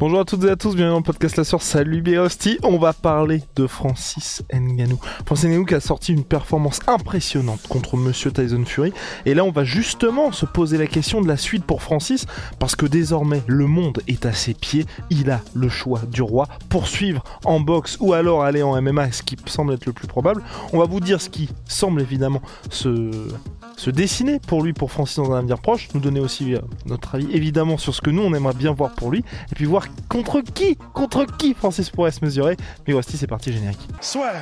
Bonjour à toutes et à tous, bienvenue dans le podcast La Source, salut Béosti, on va parler de Francis Ngannou. Francis Ngannou qui a sorti une performance impressionnante contre Monsieur Tyson Fury, et là on va justement se poser la question de la suite pour Francis, parce que désormais le monde est à ses pieds, il a le choix du roi, poursuivre en boxe ou alors aller en MMA, ce qui semble être le plus probable. On va vous dire ce qui semble évidemment se se dessiner pour lui, pour Francis dans un avenir proche, nous donner aussi euh, notre avis évidemment sur ce que nous on aimerait bien voir pour lui, et puis voir contre qui, contre qui Francis pourrait se mesurer. Mais voici, c'est parti générique. Soit.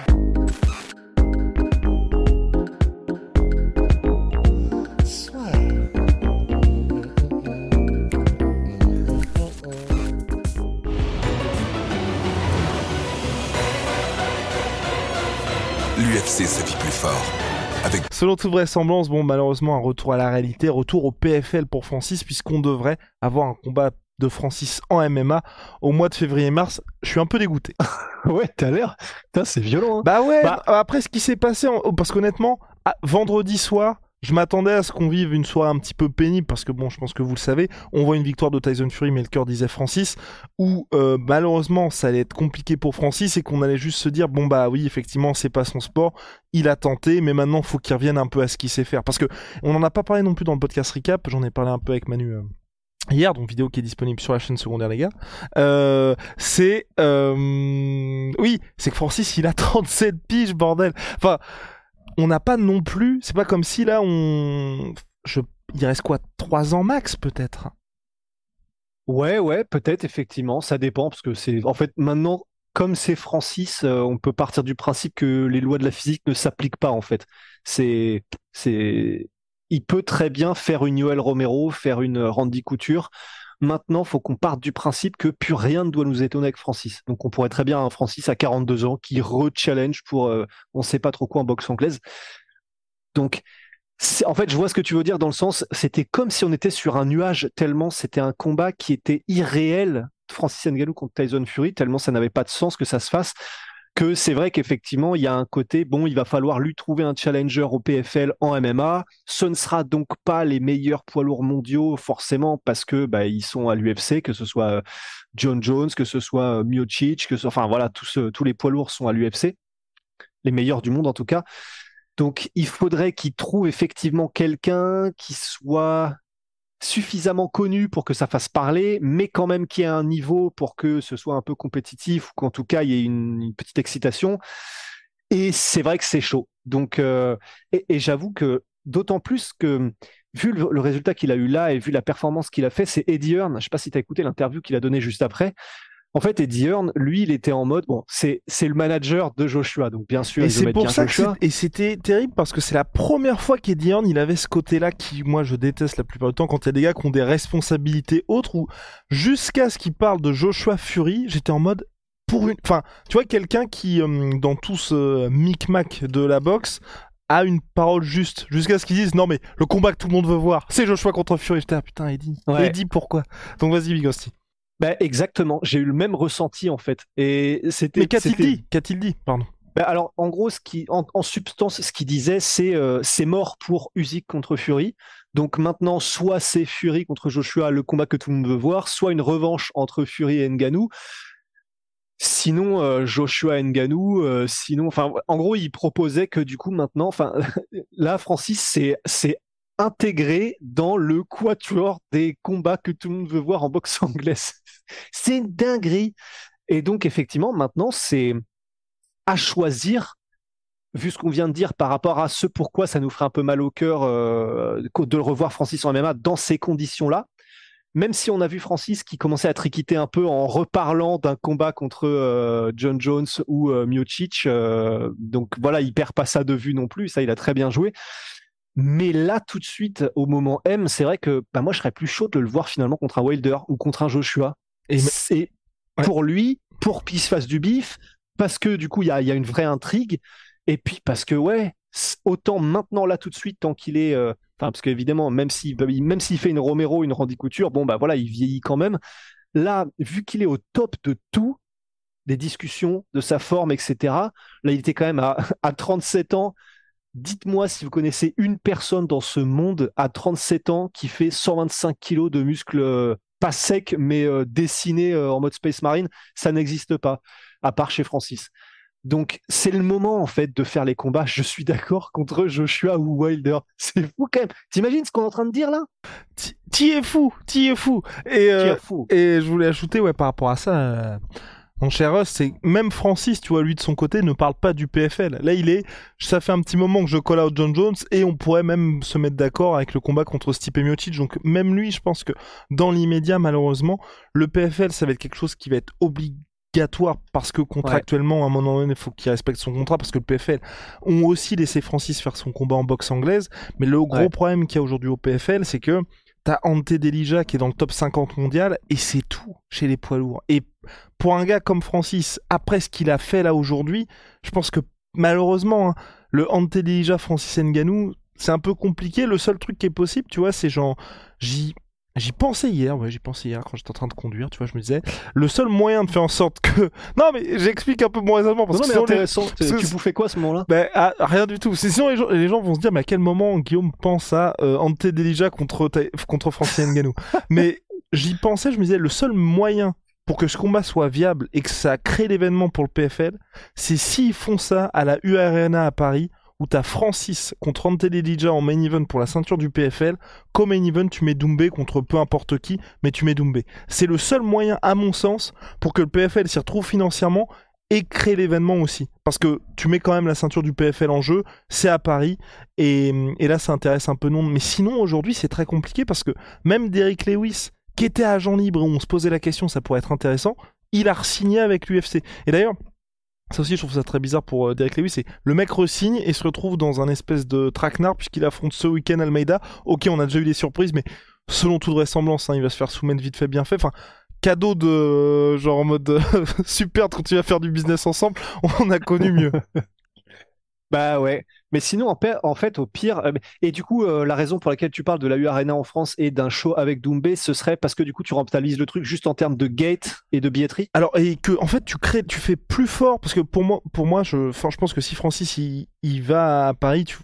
L'UFC se vit plus fort. Avec Selon toute vraisemblance, bon, malheureusement, un retour à la réalité, retour au PFL pour Francis, puisqu'on devrait avoir un combat de Francis en MMA au mois de février-mars. Je suis un peu dégoûté. Ouais, t'as l'air. C'est violent. hein. Bah ouais, Bah- après ce qui s'est passé, en- parce qu'honnêtement, vendredi soir, je m'attendais à ce qu'on vive une soirée un petit peu pénible, parce que bon, je pense que vous le savez, on voit une victoire de Tyson Fury, mais le cœur disait Francis, où euh, malheureusement ça allait être compliqué pour Francis et qu'on allait juste se dire, bon bah oui, effectivement, c'est pas son sport, il a tenté, mais maintenant faut qu'il revienne un peu à ce qu'il sait faire. Parce que on n'en a pas parlé non plus dans le podcast recap, j'en ai parlé un peu avec Manu. euh, Hier, donc vidéo qui est disponible sur la chaîne secondaire, les gars. Euh, c'est. euh, oui, c'est que Francis, il a 37 piges, bordel. Enfin, on n'a pas non plus. C'est pas comme si là, on. Il reste quoi 3 ans max, peut-être? Ouais, ouais, peut-être, effectivement. Ça dépend, parce que c'est. En fait, maintenant, comme c'est Francis, euh, on peut partir du principe que les lois de la physique ne s'appliquent pas, en fait. C'est. C'est. Il peut très bien faire une Yoel Romero, faire une Randy Couture. Maintenant, faut qu'on parte du principe que plus rien ne doit nous étonner avec Francis. Donc, on pourrait très bien un Francis à 42 ans qui re-challenge pour euh, on sait pas trop quoi en boxe anglaise. Donc, en fait, je vois ce que tu veux dire dans le sens, c'était comme si on était sur un nuage, tellement c'était un combat qui était irréel, Francis Ngannou contre Tyson Fury, tellement ça n'avait pas de sens que ça se fasse, que c'est vrai qu'effectivement, il y a un côté, bon, il va falloir lui trouver un challenger au PFL en MMA. Ce ne sera donc pas les meilleurs poids lourds mondiaux, forcément, parce que bah, ils sont à l'UFC, que ce soit euh, John Jones, que ce soit euh, Miocic, que ce, enfin voilà, tous, tous les poids lourds sont à l'UFC, les meilleurs du monde en tout cas. Donc, il faudrait qu'il trouve effectivement quelqu'un qui soit suffisamment connu pour que ça fasse parler, mais quand même qui ait un niveau pour que ce soit un peu compétitif ou qu'en tout cas il y ait une, petite excitation. Et c'est vrai que c'est chaud. Donc, euh, et, j'avoue que d'autant plus que vu le, résultat qu'il a eu là et vu la performance qu'il a fait, c'est Eddie Hearn. Je sais pas si tu as écouté l'interview qu'il a donnée juste après. En fait, Eddie Hearn, lui, il était en mode bon, c'est le manager de Joshua, donc bien sûr, Et c'est pour ça que Joshua. et c'était terrible parce que c'est la première fois qu'Eddie Hearn, il avait ce côté-là qui, moi, je déteste la plupart du temps. Quand il y a des gars qui ont des responsabilités autres ou jusqu'à ce qu'il parle de Joshua Fury, j'étais en mode pour une, enfin, tu vois, quelqu'un qui, euh, dans tout ce micmac de la boxe, a une parole juste. Jusqu'à ce qu'ils disent non mais le combat que tout le monde veut voir c'est Joshua contre Fury. J'étais ah putain Eddie. Ouais. Eddie pourquoi? Donc vas-y Bigosti Ben, exactement, j'ai eu le même ressenti en fait. Et c'était. mais qu'a-t-il dit? Qu'a-t-il dit? Pardon Ben, alors, en gros, ce qui, en, en substance, ce qu'il disait, c'est euh, c'est mort pour Usyk contre Fury. Donc maintenant, soit c'est Fury contre Joshua, le combat que tout le monde veut voir, soit une revanche entre Fury et Ngannou. Sinon, euh, Joshua Ngannou, euh, sinon, enfin, en gros, il proposait que du coup, maintenant, enfin, là, Francis, c'est c'est intégré dans le quatuor des combats que tout le monde veut voir en boxe anglaise. C'est une dinguerie. Et donc, effectivement, maintenant, c'est à choisir, vu ce qu'on vient de dire par rapport à ce pourquoi ça nous ferait un peu mal au cœur euh, de le revoir Francis en MMA dans ces conditions-là. Même si on a vu Francis qui commençait à triquiter un peu en reparlant d'un combat contre euh, John Jones ou euh, Miocic, euh, donc voilà, il perd pas ça de vue non plus, ça il a très bien joué. Mais là, tout de suite, au moment M, c'est vrai que bah, moi, je serais plus chaud de le voir finalement contre un Wilder ou contre un Joshua. Et c'est pour lui, pour qu'il se fasse du bif, parce que du coup, il y a, y a, une vraie intrigue. Et puis parce que, ouais, autant maintenant, là, tout de suite, tant qu'il est. Euh, enfin, parce qu'évidemment, même s'il même s'il fait une Romero, une Randy Couture, bon, bah voilà, il vieillit quand même. Là, vu qu'il est au top de tout, des discussions, de sa forme, etc., là, il était quand même à, à 37 ans. Dites-moi si vous connaissez une personne dans ce monde à 37 ans qui fait 125 kilos de muscles euh, pas secs mais euh, dessinés euh, en mode Space Marine. Ça n'existe pas, à part chez Francis. Donc c'est le moment en fait de faire les combats. Je suis d'accord contre Joshua ou Wilder. C'est fou quand même. T'imagines ce qu'on est en train de dire là? T'y es fou, t'y es fou. Et, fou. et je voulais ajouter ouais par rapport à ça. Mon cher Russ, c'est même Francis, tu vois, lui de son côté, ne parle pas du PFL. Là, il est, ça fait un petit moment que je call out John Jones et on pourrait même se mettre d'accord avec le combat contre Stipe Miocic. Donc même lui, je pense que dans l'immédiat, malheureusement, le PFL, ça va être quelque chose qui va être obligatoire parce que contractuellement, à un moment donné, il faut qu'il respecte son contrat parce que le PFL ont aussi laissé Francis faire son combat en boxe anglaise. Mais le gros problème qu'il y a aujourd'hui au PFL, c'est que T'as Ante Delija qui est dans le top 50 mondial et c'est tout chez les poids lourds. Et pour un gars comme Francis, après ce qu'il a fait là aujourd'hui, je pense que malheureusement, hein, le Ante Delija Francis Nganou, c'est un peu compliqué. Le seul truc qui est possible, tu vois, c'est genre, j'y J'y pensais hier, ouais, j'y pensais hier quand j'étais en train de conduire, tu vois, je me disais, le seul moyen de faire en sorte que... Non, mais j'explique un peu mon raisonnement. Parce non, que mais intéressant, tu bouffais quoi à ce moment-là? Ben, ah, Rien du tout. Sinon, les gens, les gens, vont se dire, mais à quel moment Guillaume pense à euh, Ante Delija contre, contre Francis Mais j'y pensais, je me disais, le seul moyen pour que ce combat soit viable et que ça crée l'événement pour le PFL, c'est s'ils font ça à la UARNA à Paris où t'as Francis contre Ante Delija en main event pour la ceinture du PFL. Comme main event, tu mets Doumbé contre peu importe qui, mais tu mets Doumbé. C'est le seul moyen, à mon sens, pour que le PFL s'y retrouve financièrement et créer l'événement aussi. Parce que tu mets quand même la ceinture du PFL en jeu, c'est à Paris, et, là ça intéresse un peu non. Mais sinon aujourd'hui c'est très compliqué parce que même Derrick Lewis, qui était agent libre, où on se posait la question, ça pourrait être intéressant, il a re-signé avec l'UFC. Et d'ailleurs, ça aussi, je trouve ça très bizarre pour euh, Derek Lewis. C'est le mec resigne et se retrouve dans un espèce de traquenard puisqu'il affronte ce week-end Almeida. Ok, on a déjà eu des surprises, mais selon toute vraisemblance, hein, il va se faire soumettre vite fait, bien fait. Enfin, cadeau de genre en mode super quand tu vas faire du business ensemble, on a connu mieux. bah ouais. Mais sinon, en, fait, au pire, euh, et du coup, euh, la raison pour laquelle tu parles de la U Arena en France et d'un show avec Doumbé, ce serait parce que du coup, tu rentabilises le truc juste en termes de gate et de billetterie? Alors, et que en fait, tu crées, tu fais plus fort parce que pour moi, pour moi, je, pense que si Francis il, il va à Paris, tu,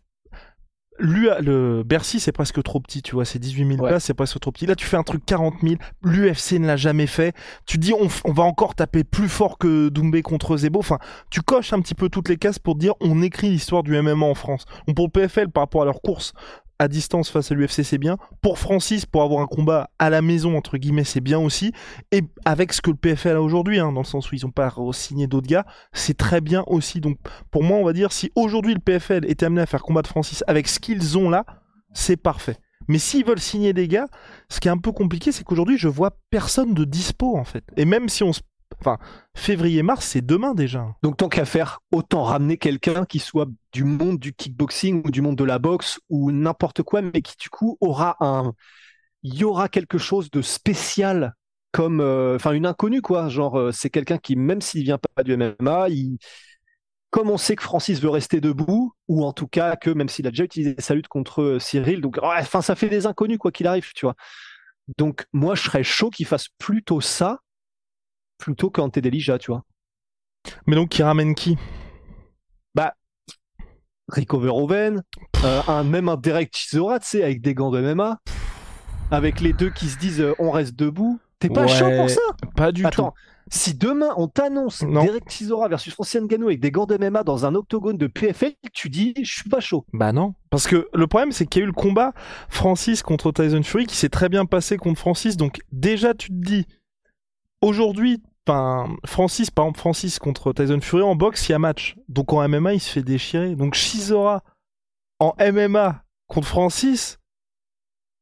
le Bercy, c'est presque trop petit, tu vois, c'est 18 000 places, c'est presque trop petit. Là, tu fais un truc 40 000, l'UFC ne l'a jamais fait. Tu dis, on, va encore taper plus fort que Doumbé contre Zebo. Enfin, tu coches un petit peu toutes les cases pour dire, on écrit l'histoire du MMA en France. Donc, pour le PFL, par rapport à leur course à distance face à l'UFC, c'est bien. Pour Francis, pour avoir un combat à la maison, entre guillemets, c'est bien aussi. Et avec ce que le PFL a aujourd'hui, hein, dans le sens où ils n'ont pas signé d'autres gars, c'est très bien aussi. Donc pour moi, on va dire, si aujourd'hui le PFL était amené à faire combattre Francis avec ce qu'ils ont là, c'est parfait. Mais s'ils veulent signer des gars, ce qui est un peu compliqué, c'est qu'aujourd'hui, je vois personne de dispo, en fait. Et même si on se Enfin, février-mars, c'est demain déjà. Donc tant qu'à faire, autant ramener quelqu'un qui soit du monde du kickboxing ou du monde de la boxe ou n'importe quoi, mais qui du coup aura un, il y aura quelque chose de spécial comme, euh, enfin une inconnue quoi. Genre euh, c'est quelqu'un qui même s'il vient pas du MMA, comme on sait que Francis veut rester debout, ou en tout cas que même s'il a déjà utilisé sa lutte contre euh, Cyril, donc enfin ça fait des inconnus quoi qu'il arrive, tu vois. Donc moi je serais chaud qu'il fasse plutôt ça plutôt qu'Ante Delija, tu vois. Mais donc, qui ramène qui? Bah, Rico Verhoeven, euh, un, même un Derek Chisora, tu sais, avec des gants de MMA, avec les deux qui se disent euh, on reste debout. T'es pas chaud pour ça? Pas du Attends, tout. Si demain on t'annonce Derek Chisora versus Francis Ngannou avec des gants de MMA dans un octogone de PFL, tu dis je suis pas chaud. Bah non. Parce que le problème c'est qu'il y a eu le combat Francis contre Tyson Fury qui s'est très bien passé contre Francis. Donc déjà tu te dis aujourd'hui Francis, par exemple, Francis contre Tyson Fury en boxe, il y a match. Donc en MMA, il se fait déchirer. Donc Shizora en MMA contre Francis.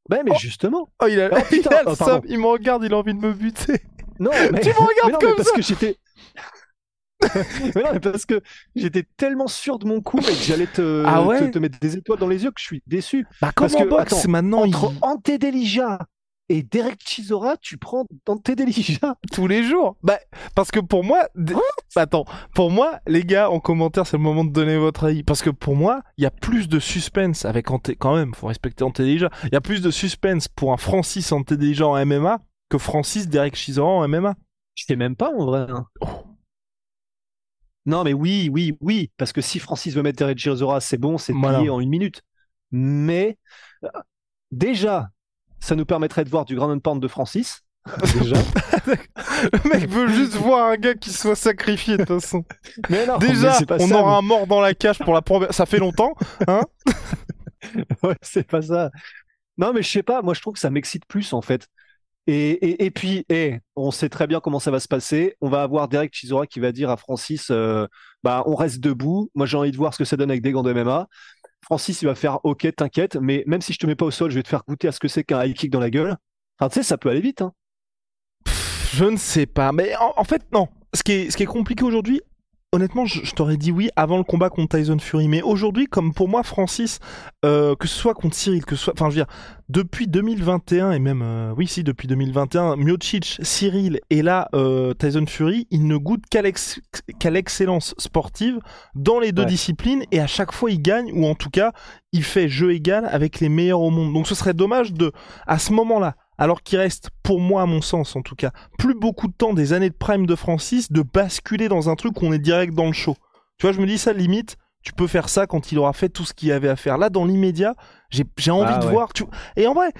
Ben, mais justement. Oh, il a, oh, il, il me regarde, il a envie de me buter. Non, mais. tu me regardes comme parce que j'étais. mais non, mais parce que j'étais tellement sûr de mon coup et que j'allais te, Ah ouais te, te mettre des étoiles dans les yeux que je suis déçu. Bah, comme Parce en que, boxe, attends, maintenant, il- Entre Ante Delija et Derek Chisora, tu prends Ante Delija. tous les jours. Bah, parce que pour moi, d- attends, pour moi, les gars, en commentaire, c'est le moment de donner votre avis. Parce que pour moi, il y a plus de suspense avec Ante, quand même, faut respecter Ante. Il y a plus de suspense pour un Francis Ante en MMA que Francis Derek Chisora en MMA. Je sais même pas en vrai. hein. Oh. Non, mais oui, oui, oui. Parce que si Francis veut mettre Derek Chisora, c'est bon, c'est Voilà. plié en une minute. Mais euh, déjà, ça nous permettrait de voir du ground and pound de Francis. Déjà. Le mec veut juste voir un gars qui soit sacrifié, de toute façon. mais non, mais Déjà, on ça, aura un mort dans la cage pour la première. Ça fait longtemps, hein Ouais, c'est pas ça. Non, mais je sais pas, moi je trouve que ça m'excite plus en fait. Et, et, et puis, eh, on sait très bien comment ça va se passer. On va avoir Derek Chisora qui va dire à Francis euh, bah, on reste debout. Moi j'ai envie de voir ce que ça donne avec des gants de MMA. Francis, il va faire ok, t'inquiète, mais même si je te mets pas au sol, je vais te faire goûter à ce que c'est qu'un high kick dans la gueule. Enfin, tu sais, ça peut aller vite. Hein. Je ne sais pas. Mais en, fait, non. Ce qui est compliqué aujourd'hui, honnêtement, je, je t'aurais dit oui avant le combat contre Tyson Fury. Mais aujourd'hui, comme pour moi, Francis, euh, que ce soit contre Cyril, que ce soit. Enfin, je veux dire, depuis 2021, et même. euh, oui, si, depuis 2021, Miocic, Cyril et là, euh, Tyson Fury, il ne goûte qu'à l'ex- qu'à l'excellence sportive dans les deux Ouais. disciplines. Et à chaque fois, il gagne, ou en tout cas, il fait jeu égal avec les meilleurs au monde. Donc ce serait dommage de, à ce moment-là, alors qu'il reste, pour moi, à mon sens en tout cas, plus beaucoup de temps des années de prime de Francis, de basculer dans un truc où on est direct dans le show. Tu vois, je me dis ça, limite, tu peux faire ça quand il aura fait tout ce qu'il y avait à faire. Là, dans l'immédiat, j'ai j'ai envie Ah de ouais. voir. Tu... Et en vrai,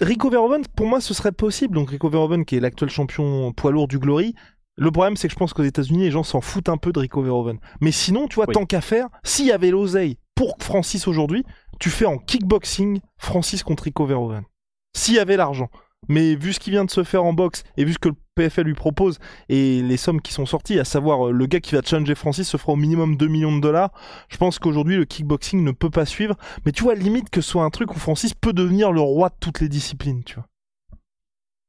Rico Verhoeven, pour moi, ce serait possible. Donc Rico Verhoeven, qui est l'actuel champion poids lourd du Glory. Le problème, c'est que je pense qu'aux États-Unis, les gens s'en foutent un peu de Rico Verhoeven. Mais sinon, tu vois, Oui. tant qu'à faire, s'il y avait l'oseille pour Francis aujourd'hui, tu fais en kickboxing Francis contre Rico Verhoeven. S'il y avait l'argent. Mais vu ce qui vient de se faire en boxe et vu ce que le PFL lui propose et les sommes qui sont sorties, à savoir euh, le gars qui va challenger Francis se fera au minimum 2 millions de dollars, je pense qu'aujourd'hui le kickboxing ne peut pas suivre. Mais tu vois, limite que ce soit un truc où Francis peut devenir le roi de toutes les disciplines, tu vois.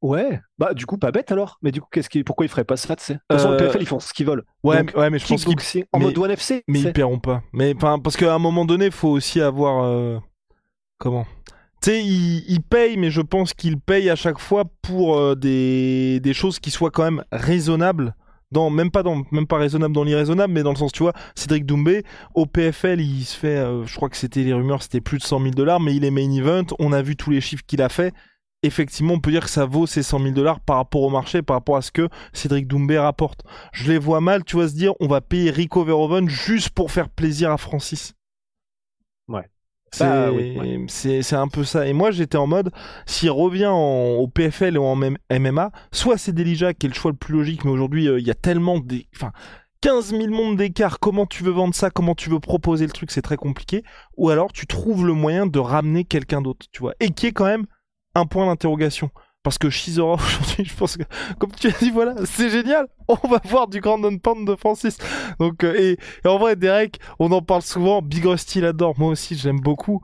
Ouais, bah du coup, pas bête alors. Mais du coup, qu'est-ce qui... pourquoi ils feraient pas ça, tu sais De toute façon, Euh, le PFL, ils font ce qu'ils veulent. Ouais, Donc, mais, ouais, mais je pense qu'ils en mais- mode One FC. mais ils paieront pas. Mais parce qu'à un moment donné, il faut aussi avoir euh, comment? Tu sais, ils payent, mais je pense qu'ils payent à chaque fois pour euh, des, choses qui soient quand même raisonnables. Même pas dans dans l'irraisonnable mais dans le sens tu vois Cédric Doumbé au PFL il se fait euh, je crois que c'était les rumeurs c'était plus de 100 000 dollars mais il est main event on a vu tous les chiffres qu'il a fait effectivement on peut dire que ça vaut ces 100 000 dollars par rapport au marché par rapport à ce que Cédric Doumbé rapporte je les vois mal tu vois se dire on va payer Rico Verhoeven juste pour faire plaisir à Francis. C'est Bah oui, ouais. c'est- un peu ça et moi j'étais en mode s'il revient en- au PFL ou en MMA soit c'est Delija qui est le choix le plus logique mais aujourd'hui euh, il y a tellement des enfin 15 000 mondes d'écart, comment tu veux vendre ça, comment tu veux proposer le truc, c'est très compliqué. Ou alors tu trouves le moyen de ramener quelqu'un d'autre, tu vois. Et qui est quand même un point d'interrogation. Parce que Shizora aujourd'hui, je pense que, comme tu as dit, voilà, c'est génial. On va voir du Grand Pound de Francis. Donc, euh, et, et en vrai, Derek, on en parle souvent. Big Rusty l'adore. Moi aussi, j'aime beaucoup.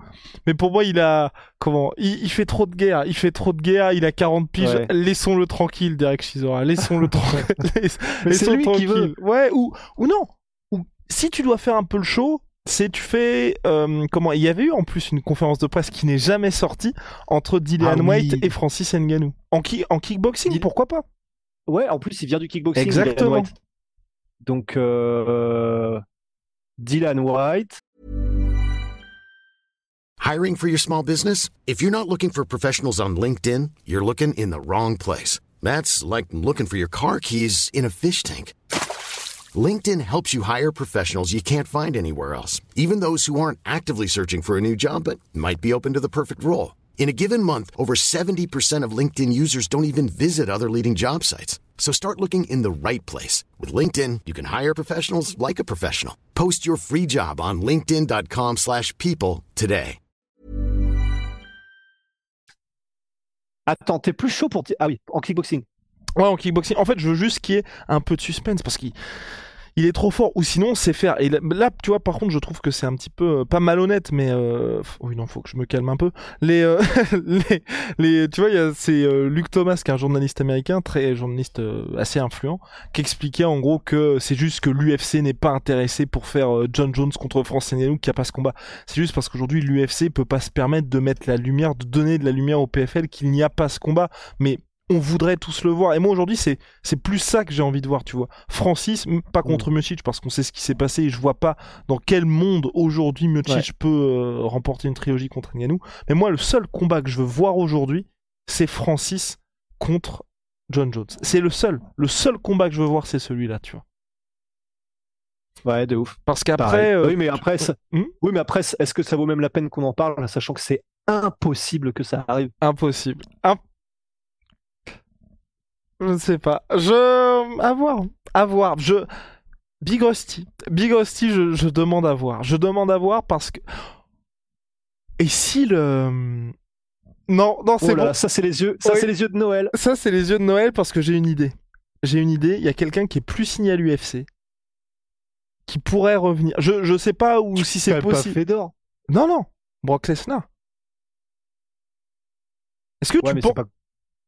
Mais pour moi, il a, comment, il, il fait trop de guerre. Il fait trop de guerre. Il a 40 piges. Ouais. Laissons-le tranquille, Derek Shizora. Laissons-le tranquille. Laisse- Mais c'est laissons lui qui tranquille. veut. Ouais, ou, ou non. Ou, si tu dois faire un peu le show, c'est tu fais euh, comment il y avait eu en plus une conférence de presse qui n'est jamais sortie entre Dylan Ah oui. White et Francis Ngannou en, ki- en kickboxing Dylan- pourquoi pas? Ouais, en plus, il vient du kickboxing. Exactement. Dylan White. Donc, euh, Dylan White. Hiring for your small business? If you're not looking for professionals on LinkedIn, you're looking in the wrong place. That's like looking for your car keys in a fish tank. LinkedIn helps you hire professionals you can't find anywhere else, even those who aren't actively searching for a new job but might be open to the perfect role. In a given month, over 70% of LinkedIn users don't even visit other leading job sites. So start looking in the right place. With LinkedIn, you can hire professionals like a professional. Post your free job on linkedin.com/people slash people today. Attends, t'es plus chaud pour. Ah oui, en kickboxing. Ouais, en kickboxing. En fait, je veux juste qu'il y ait un peu de suspense parce qu'il il est trop fort. Ou sinon, c'est faire. Et là, tu vois, par contre, je trouve que c'est un petit peu euh, pas malhonnête, mais euh, oui, non, faut que je me calme un peu. Les, euh, les, les, tu vois, c'est euh, Luc Thomas, qui est un journaliste américain, très journaliste euh, assez influent, qui expliquait en gros que c'est juste que l'UFC n'est pas intéressé pour faire euh, John Jones contre Francis Ngannou qui a pas ce combat. C'est juste parce qu'aujourd'hui l'UFC peut pas se permettre de mettre la lumière, de donner de la lumière au PFL qu'il n'y a pas ce combat. Mais on voudrait tous le voir. Et moi aujourd'hui, c'est c'est plus ça que j'ai envie de voir, tu vois. Francis, pas contre Miocic parce qu'on sait ce qui s'est passé et je vois pas dans quel monde aujourd'hui Miocic Ouais. peut euh, remporter une trilogie contre Ngannou. Mais moi, le seul combat que je veux voir aujourd'hui, c'est Francis contre John Jones. C'est le seul. Le seul combat que je veux voir, c'est celui-là, tu vois. Ouais, de ouf. Parce qu'après, euh, oui, mais après, ça- Hmm? Oui, mais après, est-ce que ça vaut même la peine qu'on en parle, sachant que c'est impossible que ça arrive? Impossible. Imp- Je ne sais pas. Je. À voir. À voir. Je. Big Rusty. Big Rusty, je, je demande à voir. Je demande à voir parce que. Et si le. Non, non, c'est Oh bon. ça c'est les yeux, ça Oui. c'est les yeux de Noël. Ça, c'est les yeux de Noël parce que j'ai une idée. J'ai une idée. Il y a quelqu'un qui est plus signé à l'UFC. Qui pourrait revenir. Je, je sais pas où si c'est Pas- pas possible. Fedor. Non, non. Brock Lesnar. Est-ce que Ouais, tu penses. pas.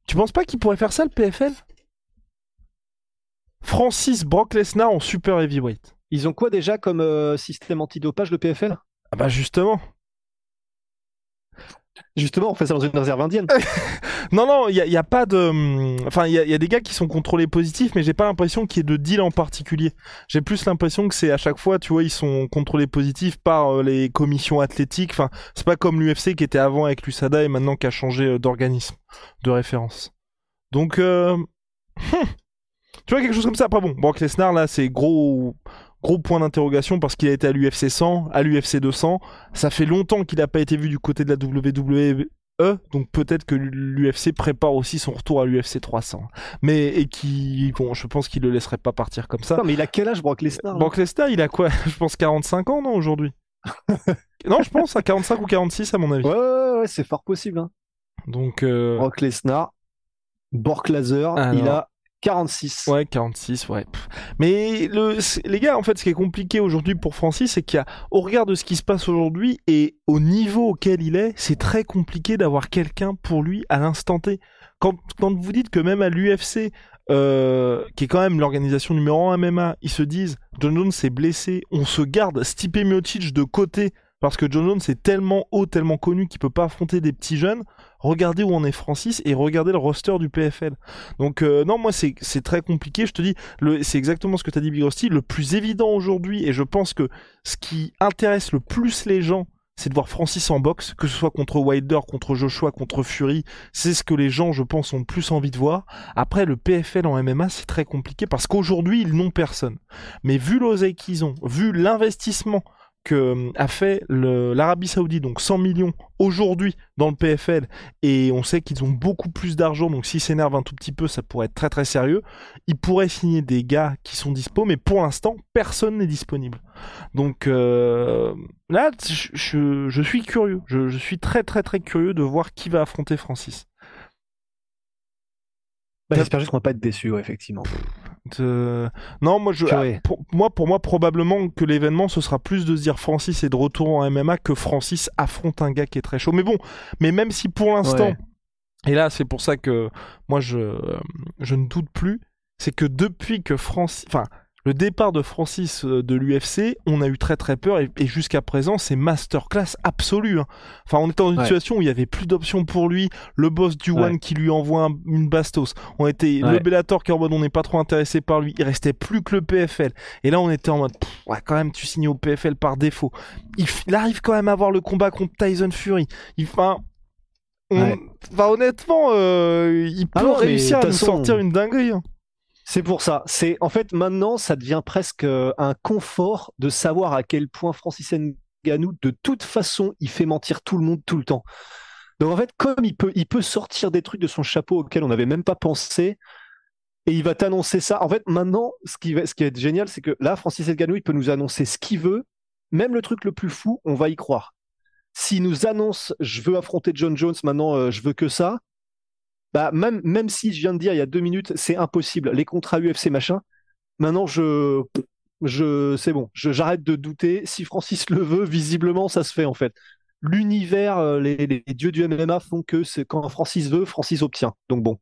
Tu penses pas qu'il pourrait faire ça le PFL Francis Brock Lesnar en super heavyweight. Ils ont quoi déjà comme euh, système antidopage le PFL Ah bah justement. Justement, on fait ça dans une réserve indienne. Non non, il y, a- pas de, enfin il y, a- des gars qui sont contrôlés positifs, mais j'ai pas l'impression qu'il y ait de deal en particulier. J'ai plus l'impression que c'est à chaque fois, tu vois, ils sont contrôlés positifs par euh, les commissions athlétiques. Enfin, c'est pas comme l'UFC qui était avant avec l'USADA et maintenant qui a changé euh, d'organisme, de référence. Donc, euh, tu vois quelque chose comme ça. Après bon, Brock Lesnar là, c'est gros. Gros point d'interrogation parce qu'il a été à l'UFC 100, à l'UFC 200. Ça fait longtemps qu'il n'a pas été vu du côté de la WWE donc peut-être que l'UFC prépare aussi son retour à l'UFC 300. Mais et qui, bon, je pense qu'il le laisserait pas partir comme ça. Non, mais il a quel âge Brock Lesnar Brock Lesnar, il a quoi? Je pense 45 ans, non, aujourd'hui Non, je pense à 45 ou 46 à mon avis. Ouais, ouais, ouais, c'est fort possible. Hein. Donc, euh, Brock Lesnar, Bork Laser, Alors. il a 46. ouais, 46, ouais. Mais les gars, en fait, ce qui est compliqué aujourd'hui pour Francis, c'est qu'il a, au regard de ce qui se passe aujourd'hui et au niveau auquel il est, c'est très compliqué d'avoir quelqu'un pour lui à l'instant T. Quand, quand vous dites que même à l'UFC, euh, qui est quand même l'organisation numéro 1 MMA, ils se disent John Jones s'est blessé, on se garde Stipe Miocic de côté parce que John Jones est tellement haut, tellement connu qu'il peut pas affronter des petits jeunes. Regardez où en est Francis et regardez le roster du PFL. Donc euh, non, moi c'est très compliqué. Je te dis, c'est exactement ce que tu as dit, Big Rusty. Le plus évident aujourd'hui, et je pense que ce qui intéresse le plus les gens, c'est de voir Francis en boxe, que ce soit contre Wilder, contre Joshua, contre Fury. C'est ce que les gens, je pense, ont plus envie de voir. Après, le PFL en MMA, c'est très compliqué parce qu'aujourd'hui, ils n'ont personne. Mais vu l'oseille qu'ils ont, vu l'investissement que euh, a fait l'Arabie Saoudite, donc 100 millions aujourd'hui dans le PFL, et on sait qu'ils ont beaucoup plus d'argent, donc s'ils s'énervent un tout petit peu, ça pourrait être très très sérieux. Ils pourraient signer des gars qui sont dispo, mais pour l'instant, personne n'est disponible. Donc euh, là, je, je- je suis curieux, je, je suis très très très curieux de voir qui va affronter Francis. Bah, J'espère juste qu'on va pas être ouais, effectivement. Non, moi, je, pour, moi, pour moi, probablement que l'événement, ce sera plus de se dire Francis est de retour en MMA que Francis affronte un gars qui est très chaud. Mais bon, mais même si pour l'instant, Ouais. et là, c'est pour ça que moi, je, je ne doute plus, c'est que depuis que Francis, enfin, le départ de Francis euh, de l'UFC, on a eu très très peur et, et jusqu'à présent, c'est masterclass absolue. hein. Enfin, on était dans une Ouais. situation où il y avait plus d'options pour lui, le boss du Ouais. One qui lui envoie un- une bastos. On était le. Bellator qui est en mode on n'est pas trop intéressé par lui. Il restait plus que le PFL. Et là, on était en mode pff, quand même, tu signes au PFL par défaut. Il, arrive quand même à avoir le combat contre Tyson Fury. Il, enfin, on- honnêtement, euh, il peut Ah non, mais réussir à nous toute façon- sortir une dinguerie. hein. C'est pour ça. C'est en fait maintenant, ça devient presque euh, un confort de savoir à quel point Francis Ngannou, de toute façon, il fait mentir tout le monde tout le temps. Donc en fait, comme il peut, il peut sortir des trucs de son chapeau auxquels on n'avait même pas pensé, et il va t'annoncer ça. En fait, maintenant, ce qui va, ce être génial, c'est que là, Francis Ngannou, il peut nous annoncer ce qu'il veut, même le truc le plus fou, on va y croire. S'il nous annonce, je veux affronter John Jones, maintenant, euh, je veux que ça. Bah, même, même si je viens de dire il y a deux minutes, c'est impossible, les contrats UFC machin, maintenant je, Je, c'est bon. J'arrête de douter. Si Francis le veut, visiblement, ça se fait en fait. L'univers, euh, les, les dieux du MMA font que quand Francis veut, Francis obtient. Donc bon.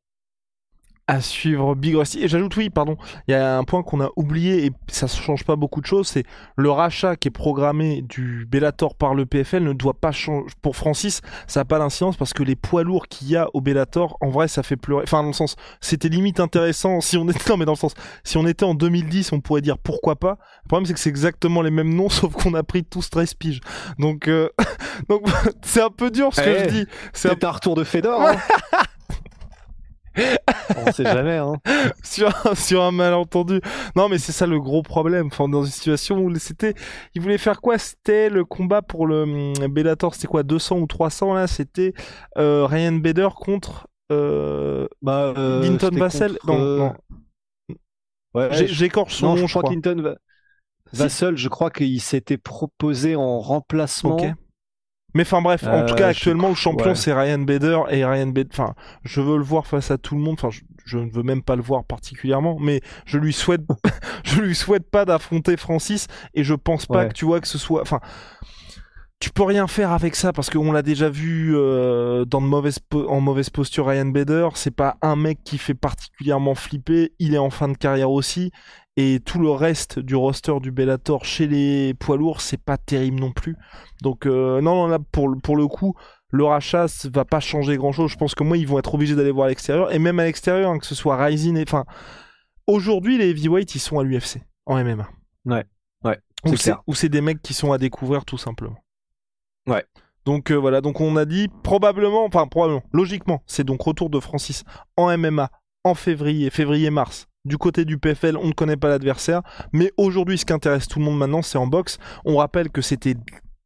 À suivre Big Rusty. Et j'ajoute, oui, pardon, il y a un point qu'on a oublié et ça ne change pas beaucoup de choses, c'est le rachat qui est programmé du Bellator par le PFL ne doit pas changer. Pour Francis, ça n'a pas d'incidence parce que les poids lourds qu'il y a au Bellator, en vrai, ça fait pleurer. Enfin, dans le sens, c'était limite intéressant si on était, non, mais dans le sens, si on était en 2010, on pourrait dire pourquoi pas. Le problème, c'est que c'est exactement les mêmes noms, sauf qu'on a pris tous 13 piges. Donc, euh, donc c'est un peu dur ce que Eh, je dis. C'est un un retour de Fedor. Hein On sait jamais. Hein. sur, un- sur un malentendu. Non, mais c'est ça le gros problème. Enfin, dans une situation où c'était, il voulait faire quoi? C'était le combat pour le hum, Bellator. C'était quoi? 200 ou 300 là? C'était euh, Ryan Bader contre euh, Bah, euh, Linton c'était Vassell. contre, Non, euh, non. Ouais, J'écorche son nom, je crois Si. Vassell, je crois qu'il s'était proposé en remplacement. Ok. Mais enfin bref, en tout Euh, cas je- actuellement le champion ouais. c'est Ryan Bader et Ryan Bader. Enfin, je veux le voir face à tout le monde. Enfin, je, je ne veux même pas le voir particulièrement, mais je lui souhaite, je lui souhaite pas d'affronter Francis et je pense pas Ouais. que tu vois que ce soit. Enfin, tu peux rien faire avec ça parce qu'on l'a déjà vu euh, dans de mauvaise po- en mauvaise posture Ryan Bader. C'est pas un mec qui fait particulièrement flipper. Il est en fin de carrière aussi. Et tout le reste du roster du Bellator chez les poids lourds, c'est pas terrible non plus. Donc euh, non, non, là pour, le- pour le coup, le rachat ça va pas changer grand chose. Je pense que moi, ils vont être obligés d'aller voir à l'extérieur. Et même à l'extérieur, hein, que ce soit Rising et... Enfin, aujourd'hui, les heavyweights, ils sont à l'UFC, en MMA. Ouais, ouais, ou c'est des mecs qui sont à découvrir tout simplement. Ouais. Donc euh, voilà, donc on a dit probablement, enfin probablement, logiquement, c'est donc retour de Francis en MMA en février, février-mars. Du côté du PFL, on ne connaît pas l'adversaire, mais aujourd'hui, ce qui intéresse tout le monde maintenant, c'est en boxe. On rappelle que c'était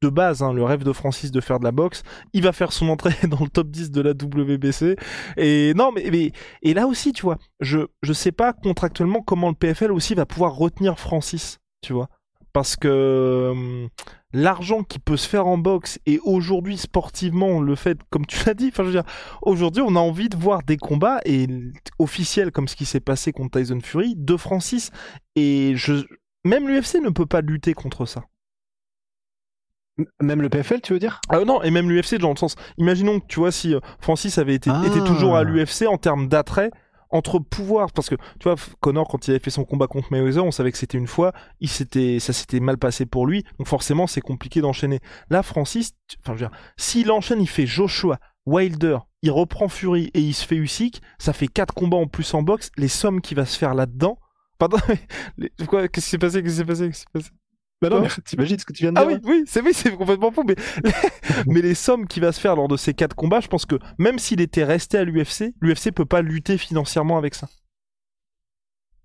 de base hein, le rêve de Francis de faire de la boxe. Il va faire son entrée dans le top 10 de la WBC. Et non, et là aussi, tu vois, je je sais pas contractuellement comment le PFL aussi va pouvoir retenir Francis, tu vois, parce que hum, l'argent qui peut se faire en boxe et aujourd'hui sportivement le fait comme tu l'as dit. Enfin je veux dire aujourd'hui on a envie de voir des combats et officiels comme ce qui s'est passé contre Tyson Fury de Francis et je même l'UFC ne peut pas lutter contre ça. Même le PFL, tu veux dire? Ah non et même l'UFC dans le sens imaginons que tu vois si euh, Francis avait été Ah. était toujours à l'UFC en termes d'attrait entre pouvoir parce que tu vois Connor quand il avait fait son combat contre Mayweather on savait que c'était une fois il s'était ça s'était mal passé pour lui donc forcément c'est compliqué d'enchaîner. Là Francis enfin je veux dire s'il enchaîne il fait Joshua Wilder il reprend Fury et il se fait Usyk ça fait quatre combats en plus en boxe les sommes qu'il va se faire là-dedans pardon mais quoi qu'est-ce qui s'est passé qu'est-ce qui s'est passé Qu'est-ce qui s'est passé? Bah non, mais t'imagines ce que tu viens de ah dire oui, oui, c'est oui, c'est complètement fou. Mais, mais les sommes qu'il va se faire lors de ces quatre combats, je pense que même s'il était resté à l'UFC, l'UFC peut pas lutter financièrement avec ça.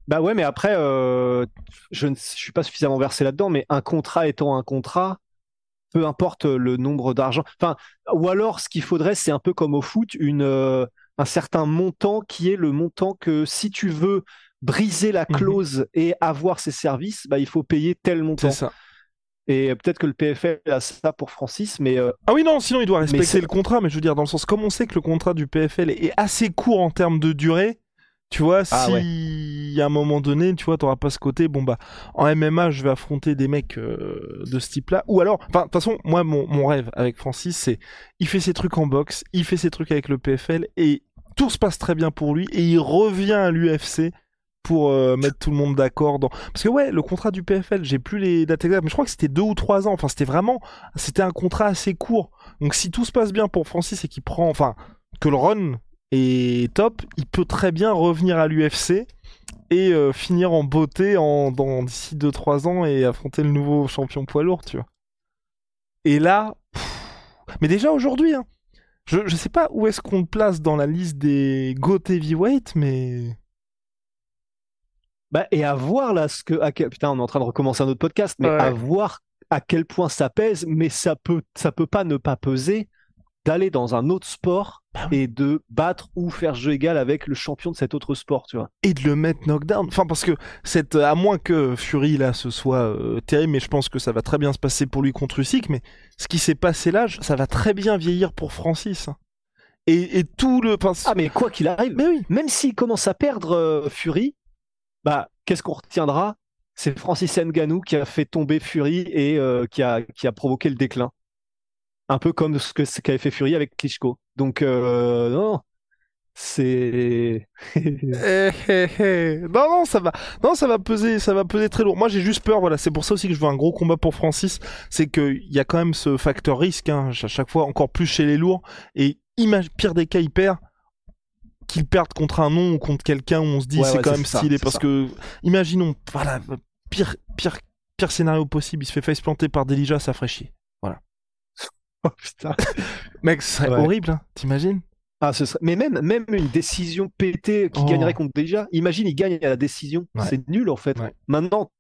Bah ouais, mais après, euh, je ne je suis pas suffisamment versé là-dedans, mais un contrat étant un contrat, peu importe le nombre d'argent. Enfin, ou alors, ce qu'il faudrait, c'est un peu comme au foot, une, euh, un certain montant qui est le montant que si tu veux briser la Mhm. clause et avoir ces services, bah, il faut payer tel montant. C'est ça. Et peut-être que le PFL a ça pour Francis, mais euh, Ah oui, non, sinon il doit respecter le contrat, mais je veux dire, dans le sens, comme on sait que le contrat du PFL est assez court en termes de durée, tu vois, Ah si ouais. à un moment donné, tu vois, t'auras pas ce côté, bon bah, en MMA, je vais affronter des mecs euh, de ce type-là, ou alors, enfin, de toute façon, moi, mon, mon rêve avec Francis, c'est, il fait ses trucs en boxe, il fait ses trucs avec le PFL, et tout se passe très bien pour lui, et il revient à l'UFC pour euh, mettre tout le monde d'accord dans parce que ouais le contrat du PFL j'ai plus les dates exactes mais je crois que c'était deux ou trois ans enfin c'était vraiment c'était un contrat assez court donc si tout se passe bien pour Francis et qu'il prend, enfin, que le run est top, il peut très bien revenir à l'UFC et euh, finir en beauté en, dans d'ici 2-3 ans et affronter le nouveau champion poids lourd, tu vois. Et là, mais déjà aujourd'hui, hein, je, je sais pas où est-ce qu'on le place dans la liste des GOAT heavyweight, mais bah, et à voir là ce que. quel- Putain, on est en train de recommencer un autre podcast, mais Ouais. à voir à quel point ça pèse, mais ça peut, ça peut pas ne pas peser d'aller dans un autre sport Bah et de battre ou faire jeu égal avec le champion de cet autre sport, tu vois. et de le mettre knockdown. Enfin, parce que cette, à moins que Fury là ce soit euh, terrible, mais je pense que ça va très bien se passer pour lui contre Usyk. Mais ce qui s'est passé là, ça va très bien vieillir pour Francis. hein. Et, et tout le. enfin, Ah, mais quoi qu'il arrive, mais oui. même s'il commence à perdre euh, Fury, bah, qu'est-ce qu'on retiendra? C'est Francis Ngannou qui a fait tomber Fury et euh, qui, a, qui a provoqué le déclin. Un peu comme ce que ce qu'avait fait Fury avec Klitschko. Donc, euh, non, c'est. Eh, eh, eh. Non, non, ça va, non, ça va peser, ça va peser très lourd. Moi, j'ai juste peur. Voilà, c'est pour ça aussi que je veux un gros combat pour Francis. C'est qu'il y a quand même ce facteur risque, hein, à chaque fois, encore plus chez les lourds. Et pire des cas, il perd. Qu'il perde contre un nom ou contre quelqu'un où on se dit Ouais, c'est ouais, quand même ça, stylé. c'est Parce ça. que, imaginons, voilà, pire, pire, pire scénario possible. Il se fait face planter par Delija, ça ferait chier. Oh, putain. Mec, ce serait Ouais. horrible, hein, t'imagines? Ah, ce serait... Mais même, même une décision pétée qui Oh. gagnerait contre déjà, imagine, il gagne à la décision. C'est nul en fait. Maintenant,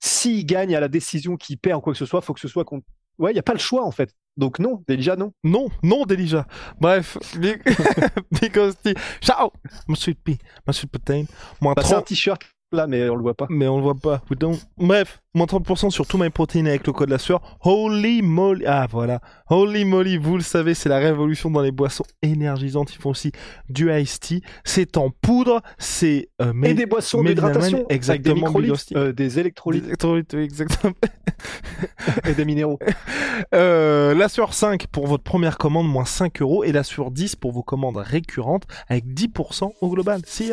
s'il gagne à la décision, qu'il perd ou quoi que ce soit, faut que ce soit contre. Ouais, il n'y a pas le choix en fait. Donc non, déjà non. Non, non, Delija. Bref, Big, Big Hostie. Ciao, mon sweet pea, mon sweet protein. Moins Bah, c'est un 30, t-shirt là, mais on le voit pas. mais on le voit pas. Bref, moins 30% sur tout my protein avec le code la sueur. Holy moly. Ah, voilà. Holy moly, vous le savez, c'est la révolution dans les boissons énergisantes. Ils font aussi du iced tea. C'est en poudre, c'est euh, Et des boissons d'hydratation, Allemagne, avec des exactement, euh, des électrolytes des électrolytes, oui, exactement. et des minéraux. Euh, la sueur 5 pour votre première commande, moins 5 euros. Et la sueur 10 pour vos commandes récurrentes, avec 10% au global. See